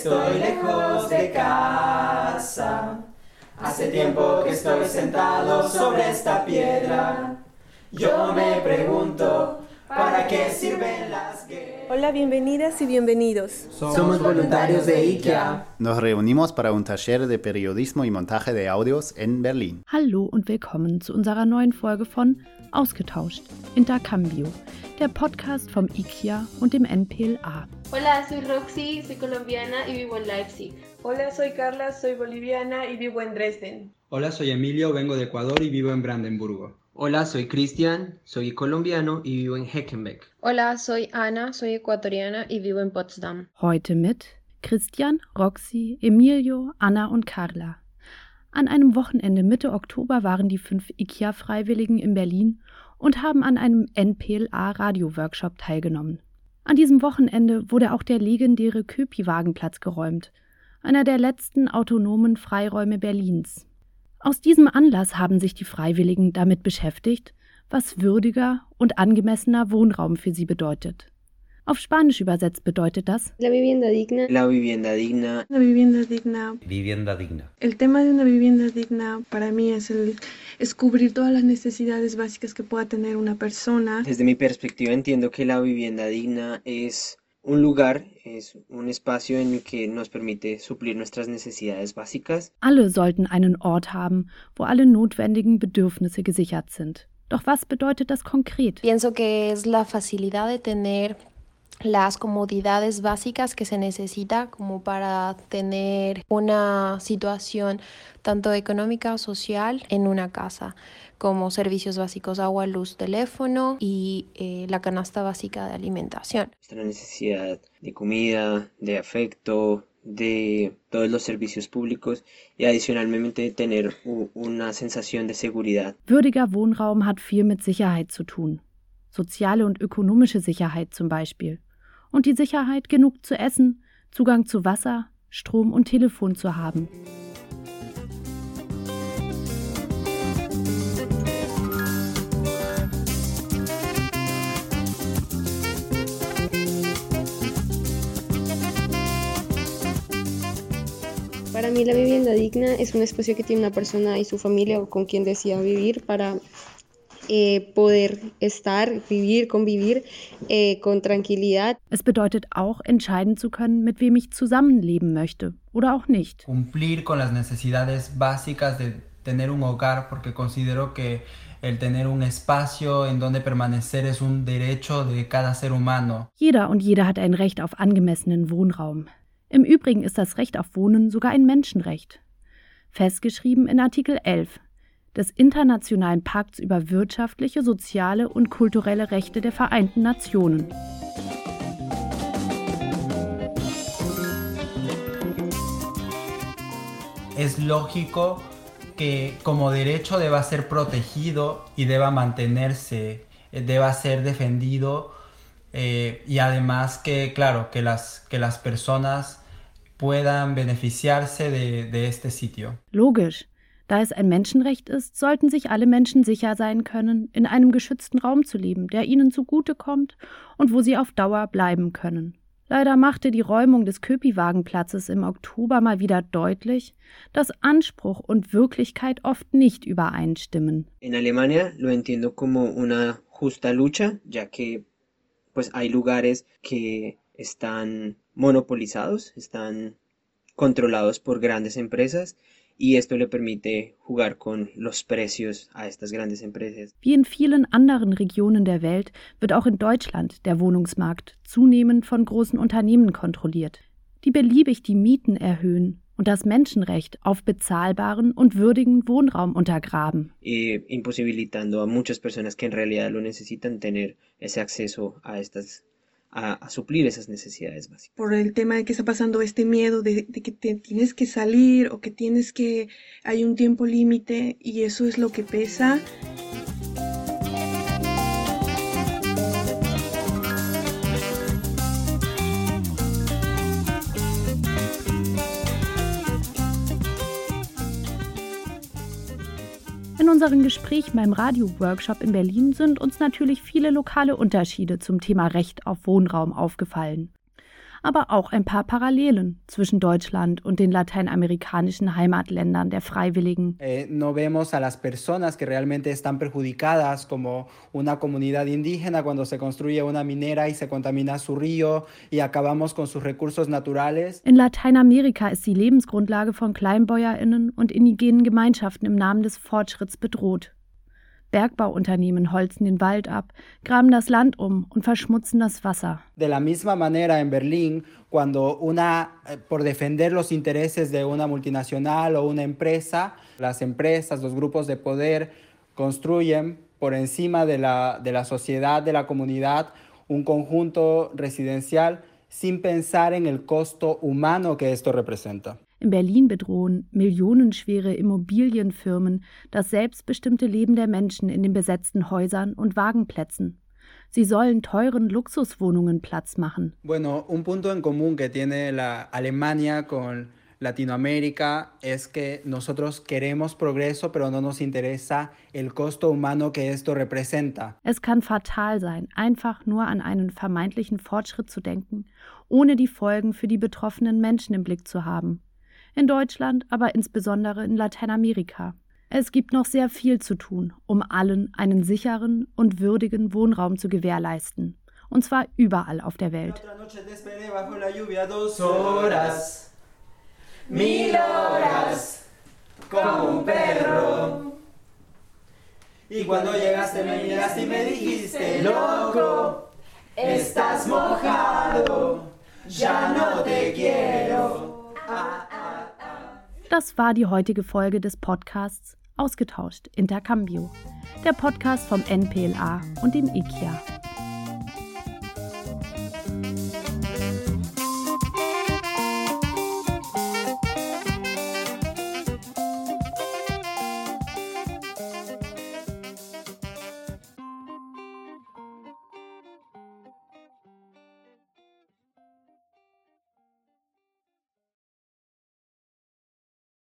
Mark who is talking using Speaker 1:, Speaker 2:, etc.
Speaker 1: estoy lejos de casa. Hace tiempo que estoy sentado sobre esta piedra. Yo me pregunto, ¿para qué sirven las?
Speaker 2: Hola, bienvenidas y bienvenidos.
Speaker 1: Somos voluntarios de IKEA.
Speaker 3: Nos reunimos para un taller de periodismo y montaje de audios en Berlin.
Speaker 4: Hallo und willkommen zu unserer neuen Folge von Ausgetauscht, Intercambio, der Podcast vom IKEA und dem NPLA.
Speaker 5: Hola, soy Roxy, soy colombiana y vivo en Leipzig.
Speaker 2: Hola, soy Carla, soy boliviana y vivo en Dresden.
Speaker 6: Hola, soy Emilio, vengo de Ecuador y vivo en Brandenburgo.
Speaker 7: Hola, soy Cristian, soy colombiano y vivo en Heckenbeck.
Speaker 8: Hola, soy Ana, soy ecuatoriana y vivo en Potsdam.
Speaker 4: Heute mit Christian, Roxy, Emilio, Anna und Carla. An einem Wochenende Mitte Oktober waren die fünf IKEA-Freiwilligen in Berlin und haben an einem NPLA-Radio-Workshop teilgenommen. An diesem Wochenende wurde auch der legendäre Köpi-Wagenplatz geräumt, einer der letzten autonomen Freiräume Berlins. Aus diesem Anlass haben sich die Freiwilligen damit beschäftigt, was würdiger und angemessener Wohnraum für sie bedeutet. Auf Spanisch übersetzt bedeutet das
Speaker 8: La vivienda digna.
Speaker 7: La vivienda digna.
Speaker 2: La vivienda digna.
Speaker 9: Vivienda digna.
Speaker 2: El tema de una vivienda digna para mí es, el, es cubrir todas las necesidades básicas que pueda tener una persona.
Speaker 7: Desde mi perspectiva entiendo que la vivienda digna es un lugar, es un espacio en el que nos permite suplir nuestras necesidades básicas.
Speaker 4: Alle sollten einen Ort haben, wo alle notwendigen Bedürfnisse gesichert sind. Doch was bedeutet das konkret?
Speaker 8: Pienso que es la facilidad de tener las comodidades básicas que se necesita como para tener una situación tanto económica o social en una casa, como servicios básicos, agua, luz, teléfono y eh, la canasta básica de alimentación.
Speaker 7: Nuestra necesidad de comida, de afecto, de todos los servicios públicos y adicionalmente tener una sensación de seguridad.
Speaker 4: Würdiger Wohnraum hat viel mit Sicherheit zu tun. Soziale und ökonomische Sicherheit zum Beispiel und die Sicherheit, genug zu essen, Zugang zu Wasser, Strom und Telefon zu haben.
Speaker 8: Para mí la vivienda digna es un espacio que tiene una persona y su familia o con quien decida vivir para eh, poder estar, vivir, convivir eh, con tranquilidad.
Speaker 4: Es bedeutet auch, entscheiden zu können, mit wem ich zusammenleben möchte oder auch nicht.
Speaker 6: Cumplir con las necesidades básicas de tener un hogar, porque considero que el tener un espacio en donde permanecer es un derecho de cada ser humano.
Speaker 4: Jeder und jede hat ein Recht auf angemessenen Wohnraum. Im Übrigen ist das Recht auf Wohnen sogar ein Menschenrecht. Festgeschrieben in Artikel 11 des Internationalen Pakts über wirtschaftliche, soziale und kulturelle Rechte der Vereinten Nationen.
Speaker 6: Es lógico que como derecho deba ser protegido y deba mantenerse, deba ser defendido eh, y además que, claro, que las, que las personas puedan beneficiarse de, de este sitio.
Speaker 4: Logisch. Da es ein Menschenrecht ist, sollten sich alle Menschen sicher sein können, in einem geschützten Raum zu leben, der ihnen zugutekommt und wo sie auf Dauer bleiben können. Leider machte die Räumung des Köpi-Wagenplatzes im Oktober mal wieder deutlich, dass Anspruch und Wirklichkeit oft nicht übereinstimmen.
Speaker 7: In Alemania lo entiendo como una justa lucha, ya que pues hay lugares que están monopolizados, están controlados por grandes empresas y esto le permite jugar con los precios a estas grandes empresas.
Speaker 4: Wie in vielen anderen Regionen der Welt wird auch in Deutschland der Wohnungsmarkt zunehmend von großen Unternehmen kontrolliert, die beliebig die Mieten erhöhen und das Menschenrecht auf bezahlbaren und würdigen Wohnraum untergraben.
Speaker 7: Y imposibilitando a muchas personas que en realidad lo necesitan tener ese acceso a estas a, a, suplir esas necesidades básicas.
Speaker 2: Por el tema de que está pasando este miedo de, de que te tienes que salir o que tienes que hay un tiempo límite y eso es lo que pesa.
Speaker 4: In unseren Gesprächen beim Radio-Workshop in Berlin sind uns natürlich viele lokale Unterschiede zum Thema Recht auf Wohnraum aufgefallen. Aber auch ein paar Parallelen zwischen Deutschland und den lateinamerikanischen Heimatländern der Freiwilligen.
Speaker 6: Eh, no vemos a las personas que realmente están perjudicadas como una comunidad indígena cuando se construye una minera y se contamina su río y acabamos con sus recursos naturales.
Speaker 4: In Lateinamerika ist die Lebensgrundlage von Kleinbäuerinnen und indigenen Gemeinschaften im Namen des Fortschritts bedroht. Bergbauunternehmen holzen den Wald ab, graben das Land um und verschmutzen das Wasser.
Speaker 6: De la misma manera en Berlín, cuando una, eh, por defender los intereses de una multinacional o una empresa, las empresas, los grupos de poder construyen por encima de la, de la sociedad, de la comunidad, un conjunto residencial sin pensar en el costo humano que esto representa.
Speaker 4: In Berlin bedrohen millionenschwere Immobilienfirmen das selbstbestimmte Leben der Menschen in den besetzten Häusern und Wagenplätzen. Sie sollen teuren Luxuswohnungen Platz machen.
Speaker 6: Bueno, un punto en común que tiene la Alemania con Latinoamérica es que nosotros queremos progreso, pero no nos interesa el costo humano que esto representa.
Speaker 4: Es kann fatal sein, einfach nur an einen vermeintlichen Fortschritt zu denken, ohne die Folgen für die betroffenen Menschen im Blick zu haben in Deutschland, aber insbesondere in Lateinamerika. Es gibt noch sehr viel zu tun, um allen einen sicheren und würdigen Wohnraum zu gewährleisten. Und zwar überall auf der Welt. Y cuando llegaste me miraste y me dijiste, loco, estás mojado, ya no te quiero. Das war die heutige Folge des Podcasts Ausgetauscht Intercambio, der Podcast vom NPLA und dem IKEA.